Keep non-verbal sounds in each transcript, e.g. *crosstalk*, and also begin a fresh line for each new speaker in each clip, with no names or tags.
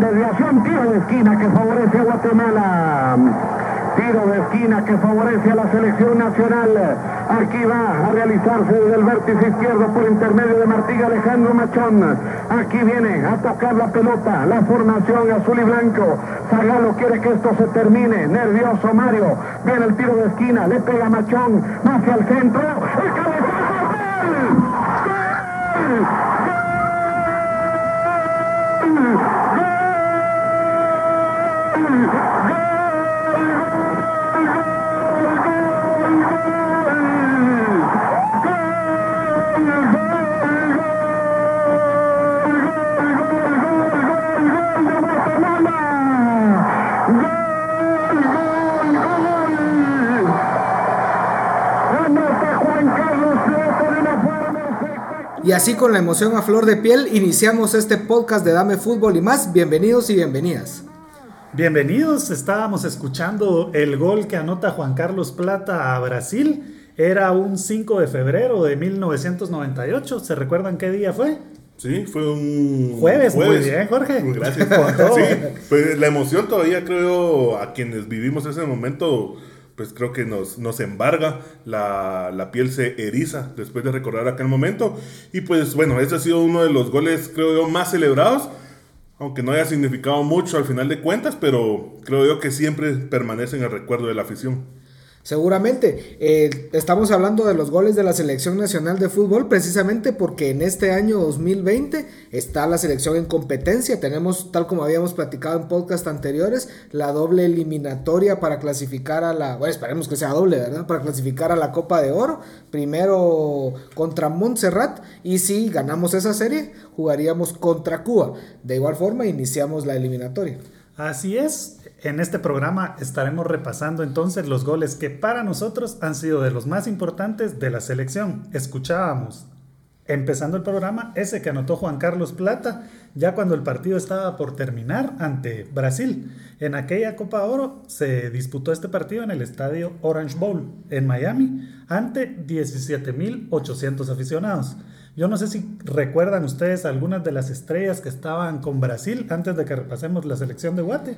desviación, tiro de esquina que favorece a Guatemala. Tiro de esquina que favorece a la selección nacional. Aquí va a realizarse desde el vértice izquierdo por intermedio de Martí Alejandro Machón. Aquí viene a tocar la pelota, la formación azul y blanco. Zagalo quiere que esto se termine. Nervioso Mario. Viene el tiro de esquina, le pega Machón hacia el centro.
Así con la emoción a flor de piel iniciamos este podcast de Dame Fútbol y más. Bienvenidos y bienvenidas.
Bienvenidos, estábamos escuchando el gol que anota Juan Carlos Plata a Brasil. Era un 5 de febrero de 1998. ¿Se recuerdan qué día fue?
Sí, fue un
Jueves, muy bien, Jorge.
Gracias. *laughs* Sí, pues la emoción todavía creo a quienes vivimos ese momento, pues creo que nos, nos embarga, la, la piel se eriza después de recordar aquel momento. Y pues bueno, ese ha sido uno de los goles creo yo más celebrados, aunque no haya significado mucho al final de cuentas, pero creo yo que siempre permanece en el recuerdo de la afición.
Seguramente, eh, estamos hablando de los goles de la selección nacional de fútbol precisamente porque en este año 2020 está la selección en competencia. Tenemos, tal como habíamos platicado en podcast anteriores, la doble eliminatoria para clasificar a la, bueno, esperemos que sea doble, ¿verdad? Para clasificar a la Copa de Oro. Primero contra Montserrat y si ganamos esa serie, jugaríamos contra Cuba. De igual forma, iniciamos la eliminatoria.
Así es, en este programa estaremos repasando entonces los goles que para nosotros han sido de los más importantes de la selección. Escuchábamos, empezando el programa, ese que anotó Juan Carlos Plata, ya cuando el partido estaba por terminar ante Brasil. En aquella Copa Oro se disputó este partido en el estadio Orange Bowl en Miami ante 17.800 aficionados. Yo no sé si recuerdan ustedes algunas de las estrellas que estaban con Brasil antes de que repasemos la selección de Guate.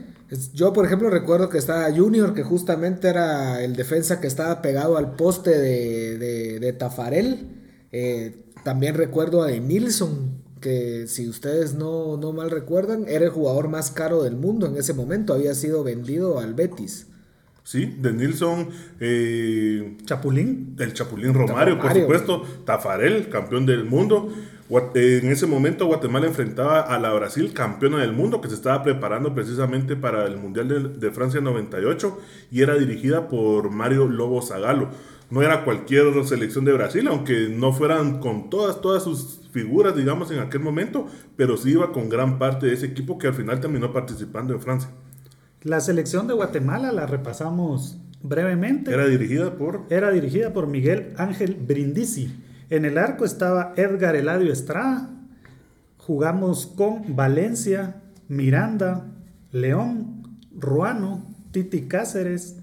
Yo, por ejemplo, recuerdo que estaba Junior, que justamente era el defensa que estaba pegado al poste de, de, de Tafarel. Eh, también recuerdo a Emilson, que si ustedes no, no mal recuerdan, era el jugador más caro del mundo en ese momento. Había sido vendido al Betis.
Sí, de Nilsson, eh,
Chapulín.
el Chapulín Romario, por supuesto, Tafarel, campeón del mundo. Eh, En ese momento Guatemala enfrentaba a la Brasil, campeona del mundo, que se estaba preparando precisamente para el Mundial de, de Francia 98 y era dirigida por Mario Lobo Zagalo. No era cualquier selección de Brasil, aunque no fueran con todas, todas sus figuras, digamos, en aquel momento, pero sí iba con gran parte de ese equipo que al final terminó participando en Francia.
La selección de Guatemala la repasamos brevemente.
Era dirigida por
Era dirigida por Miguel Ángel Brindisi. En el arco estaba Edgar Eladio Estrada. Jugamos con Valencia, Miranda, León, Ruano, Titi Cáceres,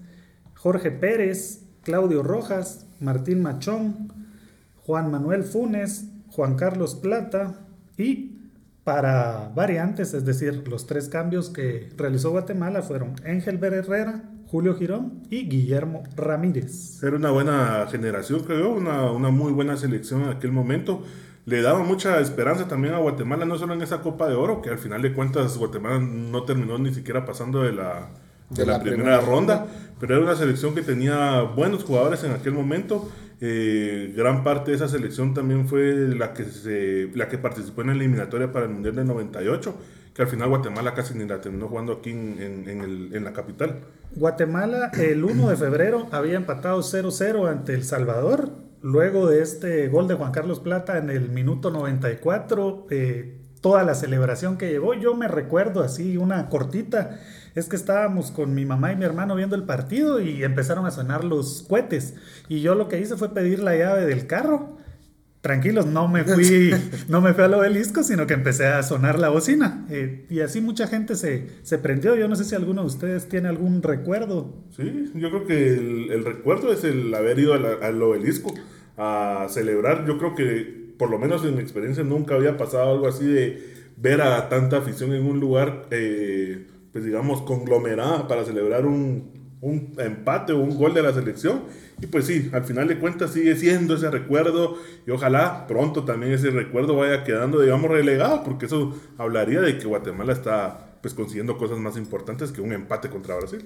Jorge Pérez, Claudio Rojas, Martín Machón, Juan Manuel Funes, Juan Carlos Plata y para variantes, es decir, los tres cambios que realizó Guatemala fueron Ángel Herrera, Julio Girón y Guillermo Ramírez.
Era una buena generación, creo, una, una muy buena selección en aquel momento. Le daba mucha esperanza también a Guatemala, no solo en esa Copa de Oro, que al final de cuentas Guatemala no terminó ni siquiera pasando de la, de
De
la
la
primera,
primera
ronda,
ronda.
pero era una selección que tenía buenos jugadores en aquel momento. Eh, gran parte de esa selección también fue la que, se, la que participó en la eliminatoria para el Mundial del 98, que al final Guatemala casi ni la terminó jugando aquí en, la capital.
Guatemala el 1 de febrero había empatado 0-0 ante El Salvador. Luego de este gol de Juan Carlos Plata en el minuto 94, eh, toda la celebración que llevó, yo me recuerdo así una cortita, es que estábamos con mi mamá y mi hermano viendo el partido y empezaron a sonar los cohetes. Y yo lo que hice fue pedir la llave del carro. Tranquilos, no me fui, *laughs* no me fui al obelisco, sino que empecé a sonar la bocina. Eh, y así mucha gente se, se prendió. Yo no sé si alguno de ustedes tiene algún recuerdo.
Sí, yo creo que el, el recuerdo es el haber ido a la- al obelisco a celebrar. Yo creo que, por lo menos en mi experiencia, nunca había pasado algo así de ver a tanta afición en un lugar, eh, pues digamos, conglomerada para celebrar un, un empate o un gol de la selección. Y pues sí, al final de cuentas sigue siendo ese recuerdo y ojalá pronto también ese recuerdo vaya quedando, digamos, relegado, porque eso hablaría de que Guatemala está pues consiguiendo cosas más importantes que un empate contra Brasil.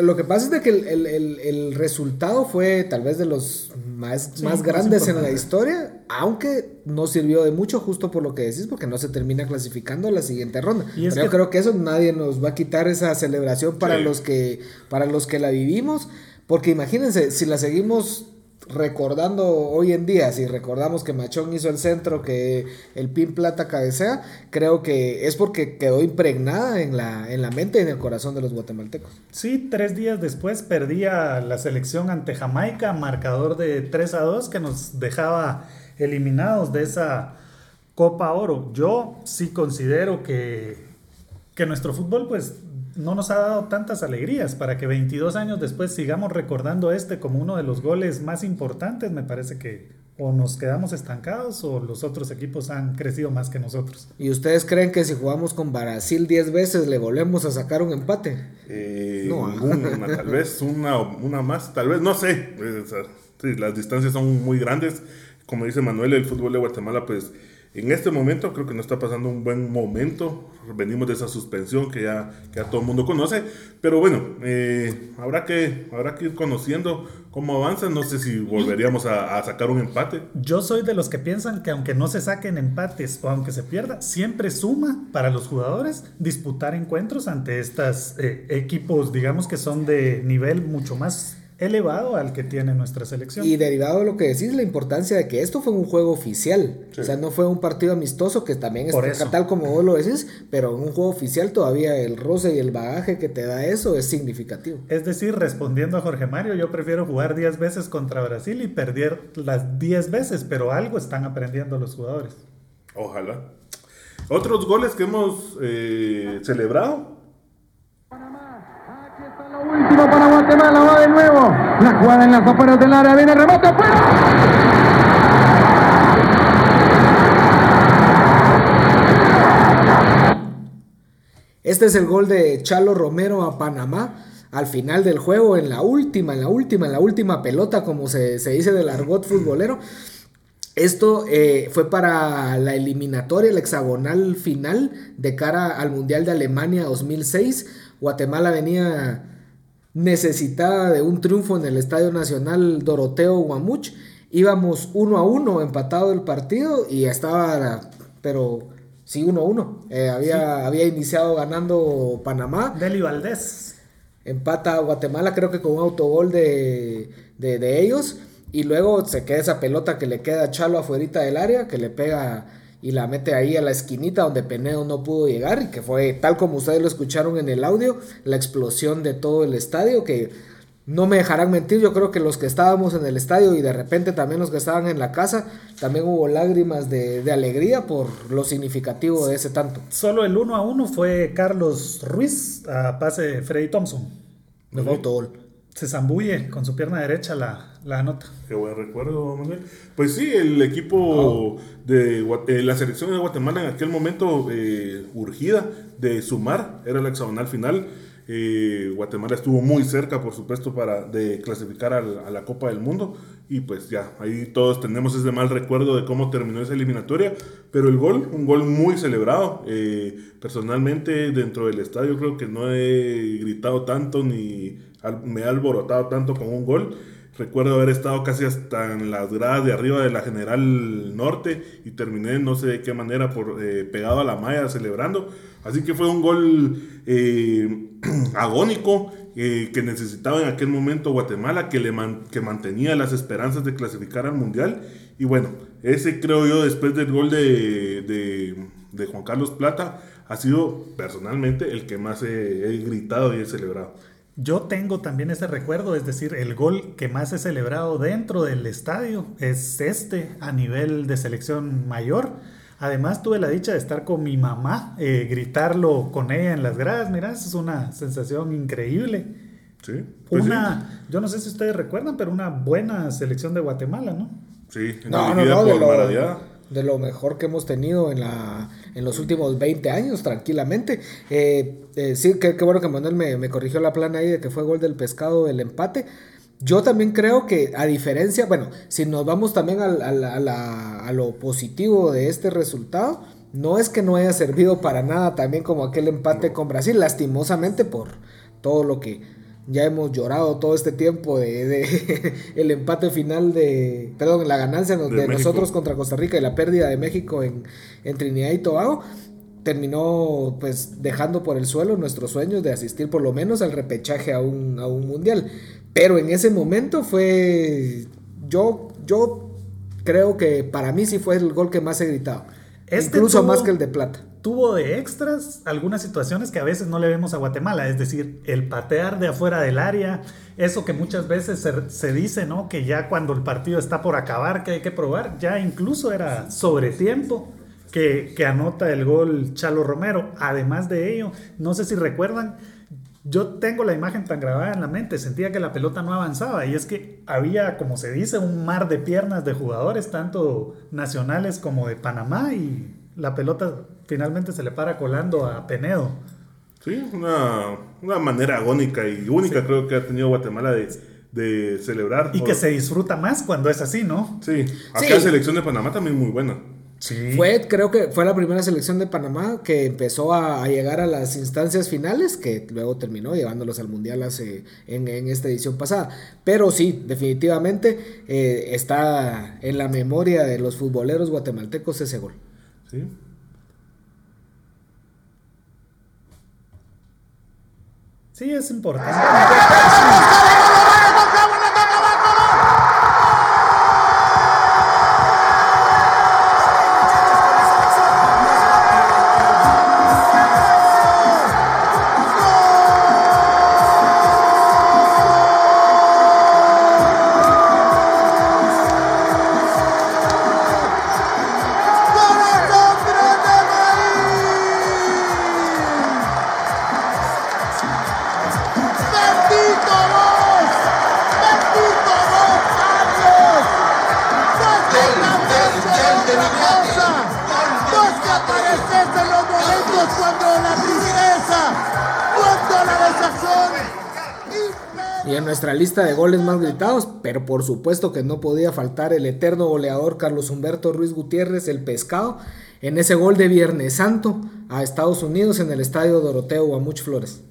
lo que pasa es de que el, resultado fue tal vez de los más, más grandes en la historia, aunque no sirvió de mucho justo por lo que decís, porque no se termina clasificando a la siguiente ronda. Pero yo creo que eso nadie nos va a quitar esa celebración para, los, que, para los que la vivimos, porque imagínense, si la seguimos recordando hoy en día, si recordamos que Machón hizo el centro, que el Pin Plata cabecea, creo que es porque quedó impregnada en la, en la mente y en el corazón de los guatemaltecos.
Sí, tres días después perdía la selección ante Jamaica, marcador de 3 a 2 que nos dejaba eliminados de esa Copa Oro. Yo sí considero que, que nuestro fútbol pues no nos ha dado tantas alegrías para que 22 años después sigamos recordando este como uno de los goles más importantes. Me parece que o nos quedamos estancados o los otros equipos han crecido más que nosotros.
¿Y ustedes creen que si jugamos con Brasil 10 veces le volvemos a sacar un empate?
Eh, no, una, tal *laughs* vez una, una más, tal vez, no sé. las distancias son muy grandes. Como dice Manuel, el fútbol de Guatemala pues en este momento creo que no está pasando un buen momento. Venimos de esa suspensión que ya, que todo el mundo conoce. Pero bueno, eh, habrá, que, habrá que ir conociendo cómo avanza. No sé si volveríamos a, sacar un empate.
Yo soy de los que piensan que aunque no se saquen empates o aunque se pierda, siempre suma para los jugadores disputar encuentros ante estos eh, equipos, digamos que son de nivel mucho más elevado al que tiene nuestra selección.
Y derivado de lo que decís, la importancia de que esto fue un juego oficial. O sea, no fue un partido amistoso que también es tal como vos lo decís, pero en un juego oficial todavía el roce y el bagaje que te da eso es significativo.
Es decir, respondiendo a Jorge Mario, yo prefiero jugar 10 veces contra Brasil y perder las 10 veces, pero algo están aprendiendo los jugadores.
Ojalá. Otros goles que hemos eh, celebrado
Último para De nuevo. La jugada en las afueras del área, viene el afuera.
Este es el gol de Chalo Romero a Panamá al final del juego, en la última, en la última, en la última pelota, como se, dice del argot futbolero. Esto eh, fue para la eliminatoria, el hexagonal final de cara al Mundial de Alemania 2006. Guatemala venía necesitada de un triunfo en el Estadio Nacional Doroteo Guamuch. Íbamos uno a uno empatado el partido y estaba, pero sí, uno a uno. Eh, había, había iniciado ganando Panamá.
Deli Valdés.
Empata Guatemala, creo que con un autogol de, de, ellos. Y luego se queda esa pelota que le queda a Chalo afuera del área, que le pega y la mete ahí a la esquinita donde Peneo no pudo llegar y que fue tal como ustedes lo escucharon en el audio, la explosión de todo el estadio que no me dejarán mentir, yo creo que los que estábamos en el estadio y de repente también los que estaban en la casa, también hubo lágrimas de, alegría por lo significativo de ese tanto.
Solo el uno a uno fue Carlos Ruiz a pase de Freddy Thompson.
Me gol
se zambulle con su pierna derecha la, la nota.
Qué buen recuerdo, Manuel. Pues sí, el equipo de eh, la selección de Guatemala en aquel momento eh, urgida de sumar, era la hexagonal final. Eh, Guatemala estuvo muy cerca, por supuesto, para de clasificar a la, Copa del Mundo. Y pues ya, ahí todos tenemos ese mal recuerdo de cómo terminó esa eliminatoria. Pero el gol, un gol muy celebrado. personalmente, dentro del estadio, creo que no he gritado tanto ni me ha alborotado tanto con un gol. Recuerdo haber estado casi hasta en las gradas de arriba de la General Norte y terminé no sé de qué manera por, eh, pegado a la malla celebrando. Así que fue un gol eh, *clears throat* agónico eh, que necesitaba en aquel momento Guatemala, que, le que mantenía las esperanzas de clasificar al Mundial. Y bueno, ese creo yo después del gol de, de, Juan Carlos Plata ha sido personalmente el que más he gritado y he celebrado.
Yo tengo también ese recuerdo, es decir, el gol que más he celebrado dentro del estadio es este a nivel de selección mayor. Además tuve la dicha de estar con mi mamá, eh, gritarlo con ella en las gradas, mira, es una sensación increíble.
Sí.
Pues una, yo no sé si ustedes recuerdan, pero una buena selección de Guatemala, ¿no?
Sí,
no, no, no, de lo, de lo mejor que hemos tenido en la, en los últimos 20 años, tranquilamente. Eh, eh, sí, qué, bueno que Manuel me, me, corrigió la plana ahí de que fue gol del pescado el empate. Yo también creo que, a diferencia, bueno, si nos vamos también a, a lo positivo de este resultado, no es que no haya servido para nada también como aquel empate con Brasil, lastimosamente por todo lo que ya hemos llorado todo este tiempo de, *laughs* el empate final de, perdón, la ganancia de, nosotros contra Costa Rica y la pérdida de México en, en Trinidad y Tobago terminó pues dejando por el suelo nuestros sueños de asistir por lo menos al repechaje a un, a un mundial. Pero en ese momento fue yo yo creo que para mí sí fue el gol que más he gritado. Este incluso más que el de plata
tuvo de extras algunas situaciones que a veces no le vemos a Guatemala, es decir, el patear de afuera del área, eso que muchas veces se, dice, ¿no? Que ya cuando el partido está por acabar, que hay que probar, ya incluso era sobre tiempo que, que anota el gol Chalo Romero. Además de ello, no sé si recuerdan, yo tengo la imagen tan grabada en la mente, sentía que la pelota no avanzaba y es que había, como se dice, un mar de piernas de jugadores, tanto nacionales como de Panamá y la pelota finalmente se le para colando a Penedo.
Sí, una, una manera agónica y única creo que ha tenido Guatemala de, de celebrar.
Y que se disfruta más cuando es así, ¿no?
Sí, acá la selección de Panamá también muy buena.
Sí. Fue, creo que fue la primera selección de Panamá que empezó a, llegar a las instancias finales, que luego terminó llevándolos al Mundial hace, en, esta edición pasada. Pero sí, definitivamente eh, está en la memoria de los futboleros guatemaltecos ese gol. Sí.
Sí, es importante. *laughs*
nuestra lista de goles más gritados, pero por supuesto que no podía faltar el eterno goleador Carlos Humberto Ruiz Gutiérrez, el pescado, en ese gol de Viernes Santo a Estados Unidos en el estadio Doroteo Guamuch Flores.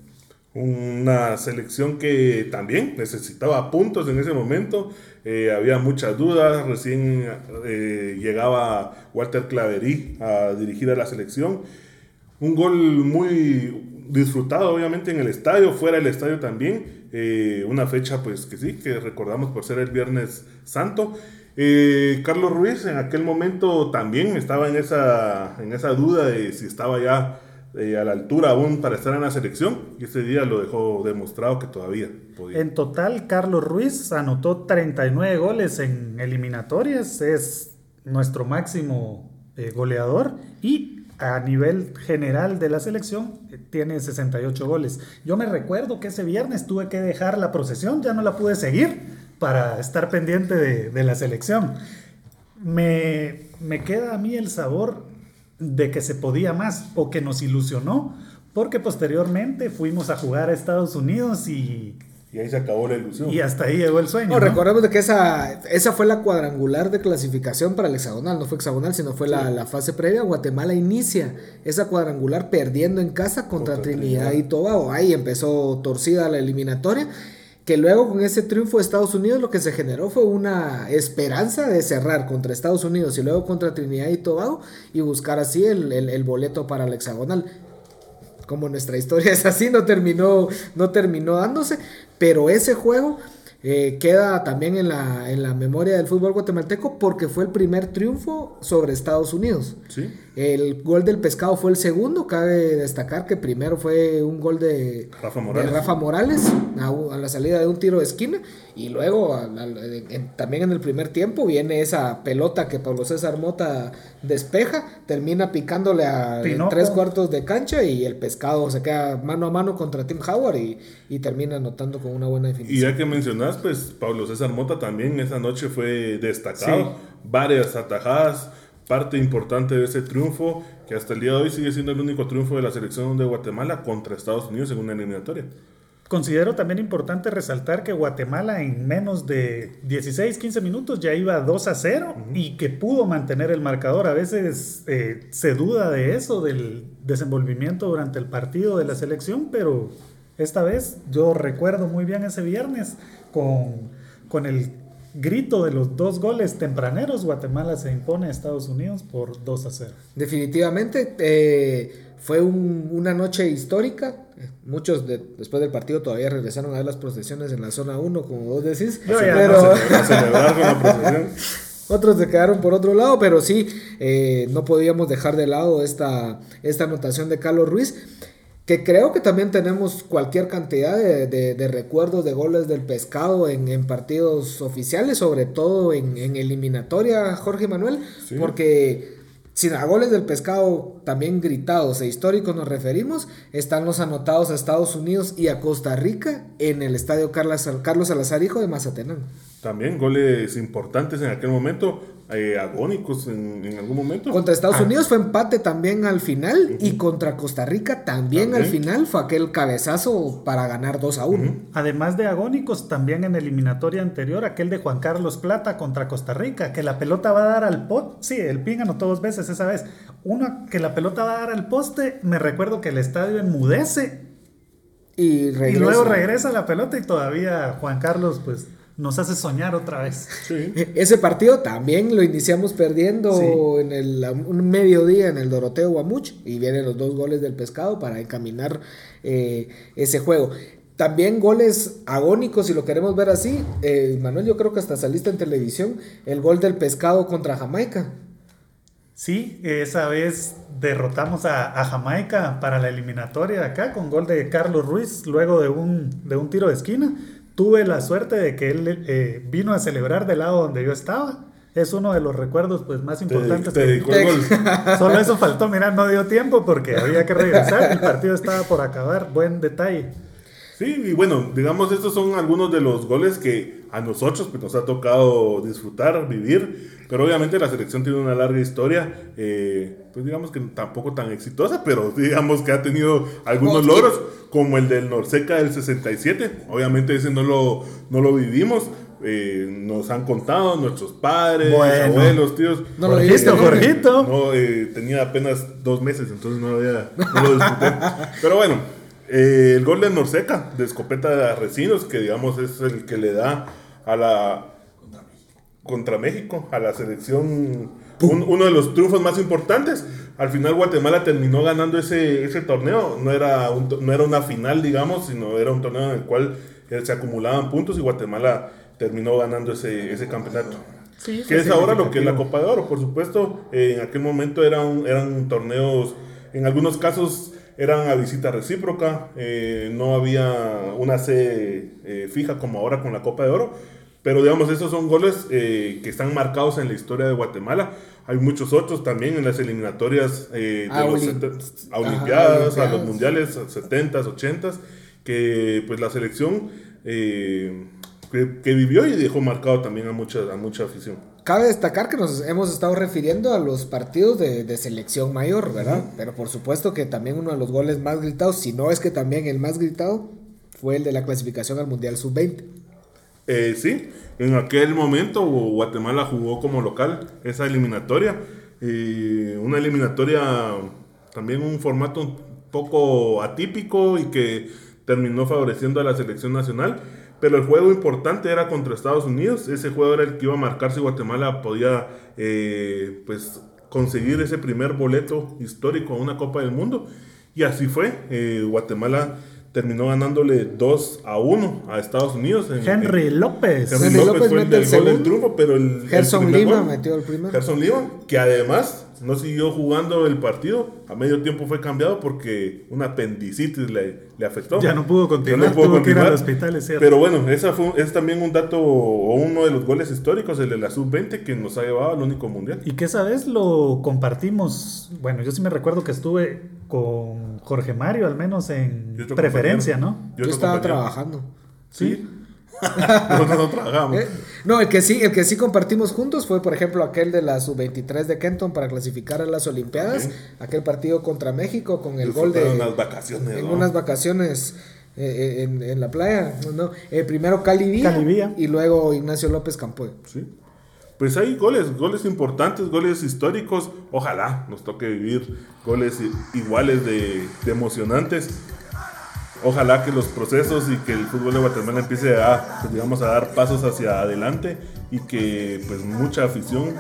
Una selección que también necesitaba puntos en ese momento, eh, había muchas dudas, recién eh, llegaba Walter Claverí a dirigir a la selección. Un gol muy disfrutado obviamente en el estadio, fuera del estadio también. Eh, una fecha pues que sí, que recordamos por ser el Viernes Santo. Eh, Carlos Ruiz en aquel momento también estaba en esa, en esa duda de si estaba ya eh, a la altura aún para estar en la selección y ese día lo dejó demostrado que todavía podía.
En total, Carlos Ruiz anotó 39 goles en eliminatorias, es nuestro máximo goleador y a nivel general de la selección tiene 68 goles. Yo me recuerdo que ese viernes tuve que dejar la procesión, ya no la pude seguir para estar pendiente de, la selección. Me, me queda a mí el sabor de que se podía más o que nos ilusionó, porque posteriormente fuimos a jugar a Estados Unidos y
y ahí se acabó la ilusión.
Y hasta ahí llegó el sueño. No,
recordemos de que esa, esa fue la cuadrangular de clasificación para el hexagonal. No fue hexagonal, sino fue la, fase previa. Guatemala inicia esa cuadrangular perdiendo en casa contra, Trinidad, y Tobago. Ahí empezó torcida la eliminatoria. Que luego con ese triunfo de Estados Unidos lo que se generó fue una esperanza de cerrar contra Estados Unidos y luego contra Trinidad y Tobago y buscar así el, el boleto para el hexagonal como nuestra historia *laughs* es así, no terminó, no terminó dándose, pero ese juego eh, queda también en la, en la memoria del fútbol guatemalteco porque fue el primer triunfo sobre Estados Unidos. El gol del pescado fue el segundo, cabe destacar que primero fue un gol de Rafa Morales, a, la salida de un tiro de esquina y luego también en el primer tiempo viene esa pelota que Pablo César Mota despeja, termina picándole a tres cuartos de cancha y el pescado se queda mano a mano contra Tim Howard y, y termina anotando con una buena definición.
Y ya que mencionas, pues Pablo César Mota también esa noche fue destacado, varias atajadas parte importante de ese triunfo que hasta el día de hoy sigue siendo el único triunfo de la selección de Guatemala contra Estados Unidos en una eliminatoria.
Considero también importante resaltar que Guatemala en menos de 16, 15 minutos ya iba 2 a 0 y que pudo mantener el marcador. A veces eh, se duda de eso, del desenvolvimiento durante el partido de la selección, pero esta vez yo recuerdo muy bien ese viernes con, con el grito de los dos goles tempraneros, Guatemala se impone a Estados Unidos por 2 a 0.
Definitivamente eh, fue un- una noche histórica. Muchos de- después del partido todavía regresaron a ver las procesiones en la zona 1, como vos decís.
Yo ya
pero
no *laughs* sé.
A celebrar con la procesión.
otros se quedaron por otro lado, pero sí, eh, no podíamos dejar de lado esta, esta anotación de Carlos Ruiz. Que creo que también tenemos cualquier cantidad de, de- de recuerdos de goles del pescado en, en partidos oficiales, sobre todo en, en eliminatoria, Jorge Manuel,
Sí.
porque si a goles del pescado también gritados e históricos nos referimos, están los anotados a Estados Unidos y a Costa Rica en el estadio Carlos, Carlos Salazar, hijo de Mazatenán.
También goles importantes en aquel momento, eh, agónicos en, en algún momento.
Contra Estados
Ah,
Unidos fue empate también al final y contra Costa Rica también, al final fue aquel cabezazo para ganar 2 a 1.
Además de agónicos, también en eliminatoria anterior, aquel de Juan Carlos Plata contra Costa Rica, que la pelota va a dar al poste. Sí, el pin anotó dos veces esa vez. Uno que la pelota va a dar al poste, me recuerdo que el estadio enmudece
Y,
y
regresa.
luego regresa la pelota y todavía Juan Carlos pues nos hace soñar otra vez.
Sí.
Ese partido también lo iniciamos perdiendo
Sí.
en el un mediodía en el Doroteo Guamuch y vienen los dos goles del pescado para encaminar eh, ese juego. También goles agónicos, si lo queremos ver así. eh, Manuel, yo creo que hasta saliste en televisión. El gol del pescado contra Jamaica.
Sí, esa vez derrotamos a, a Jamaica para la eliminatoria de acá con gol de Carlos Ruiz luego de un, de un tiro de esquina. Tuve la suerte de que él eh, vino a celebrar del lado donde yo estaba. Es uno de los recuerdos pues, más
Te,
importantes.
te
que-
dedicó el gol. *laughs*
Solo eso faltó, mira, no dio tiempo porque había que regresar. El partido estaba por acabar. Buen detalle.
Sí, y bueno, digamos, estos son algunos de los goles que a nosotros pues, nos ha tocado disfrutar, vivir, pero obviamente la selección tiene una larga historia, eh, pues digamos que tampoco tan exitosa, pero *laughs* digamos que ha tenido algunos logros, como el del Norseca del 67, obviamente ese no lo, no lo vivimos, eh, nos han contado nuestros padres,
Bueno.
abuelos, tíos.
No lo viste.
Jorgito.
No, eh, tenía apenas dos meses, entonces no había, no lo disfruté. *laughs* Pero bueno, eh, el gol de Norseca, de escopeta de Arrecinos, que digamos es el que le da a la. contra México, a la selección. un- uno de los triunfos más importantes. Al final Guatemala terminó ganando ese, ese torneo. No era, un no era una final, digamos, sino era un torneo en el cual eh, se acumulaban puntos y Guatemala terminó ganando ese, ese campeonato.
Sí,
Que es ahora lo que es la Copa de Oro, por supuesto. eh, en aquel momento eran, eran torneos, en algunos casos eran a visita recíproca, eh, no había una sede eh, fija como ahora con la Copa de Oro. Pero digamos, esos son goles eh, que están marcados en la historia de Guatemala. Hay muchos otros también en las eliminatorias eh, de
A
los
Olim-
a
Ajá,
Olimpiadas, a
Olimpiadas.
los mundiales 70s, 80s, que pues la selección que, que vivió y dejó marcado también a mucha, a mucha afición.
Cabe destacar que nos hemos estado refiriendo a los partidos de, de selección mayor, ¿verdad? Pero por supuesto que también uno de los goles más gritados, si no es que también el más gritado, fue el de la clasificación al Mundial Sub-20.
Eh, sí, en aquel momento Guatemala jugó como local esa eliminatoria. Eh, una eliminatoria, también un formato un poco atípico y que terminó favoreciendo a la selección nacional. Pero el juego importante era contra Estados Unidos. Ese juego era el que iba a marcar si Guatemala podía eh, pues, conseguir ese primer boleto histórico a una Copa del Mundo. Y así fue. Eh, Guatemala terminó ganándole 2 a 1 a Estados Unidos. en-
Henry
en-
López.
Henry
Henry
López,
López
fue el
mete
del
el
gol del
segundo.
triunfo, pero el,
Gerson Lima
gol-
metió el primero.
Gerson Lima, que además no siguió jugando el partido, a medio tiempo fue cambiado porque una apendicitis le, le afectó.
Ya no pudo continuar,
Ya no pudo
tuvo que ir al
continuar.
hospital, es cierto.
Pero bueno, esa fue, es también un dato o uno de los goles históricos, el de la sub-20 que nos ha llevado al único mundial.
Y que esa vez lo compartimos, bueno, yo sí me recuerdo que estuve con Jorge Mario, al menos en preferencia,
compañero.
¿no?
Yo estaba
compañero.
trabajando.
Sí. *laughs* Nosotros no trabajamos.
Eh, No, el que sí, el que sí compartimos juntos fue, por ejemplo, aquel de la sub-23 de Kenton para clasificar a las Olimpiadas, aquel partido contra México con el gol de
unas vacaciones.
en
¿no?
unas vacaciones eh, eh, en, en la playa, ¿no? Eh, primero Cali Villa,
Cali Villa.
y luego Ignacio López Campoy.
Sí. Pues hay goles, goles importantes, goles históricos. Ojalá nos toque vivir goles iguales de, de emocionantes. Ojalá que los procesos y que el fútbol de Guatemala empiece a, pues, digamos, a dar pasos hacia adelante y que pues mucha afición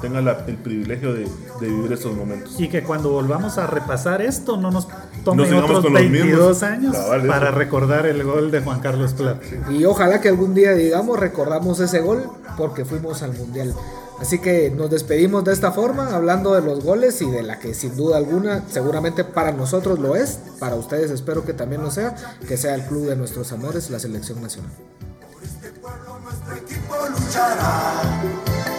tenga la- el privilegio de, de vivir estos momentos.
Y que cuando volvamos a repasar esto no nos tomen otros
con los
22
mismos.
años
eso.
para recordar el gol de Juan Carlos Plata.
Y ojalá que algún día, digamos, recordamos ese gol porque fuimos al Mundial. Así que nos despedimos de esta forma, hablando de los goles y de la que sin duda alguna, seguramente para nosotros lo es, para ustedes espero que también lo sea, que sea el club de nuestros amores, la selección nacional.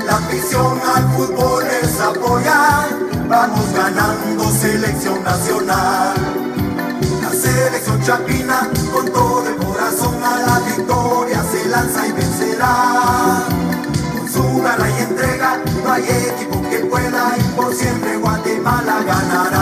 La afición al fútbol es apoyar. Vamos ganando selección nacional. La selección chapina con todo el corazón a la victoria se lanza y vencerá. Sudala y entrega, no hay equipo que pueda ir por siempre Guatemala ganará.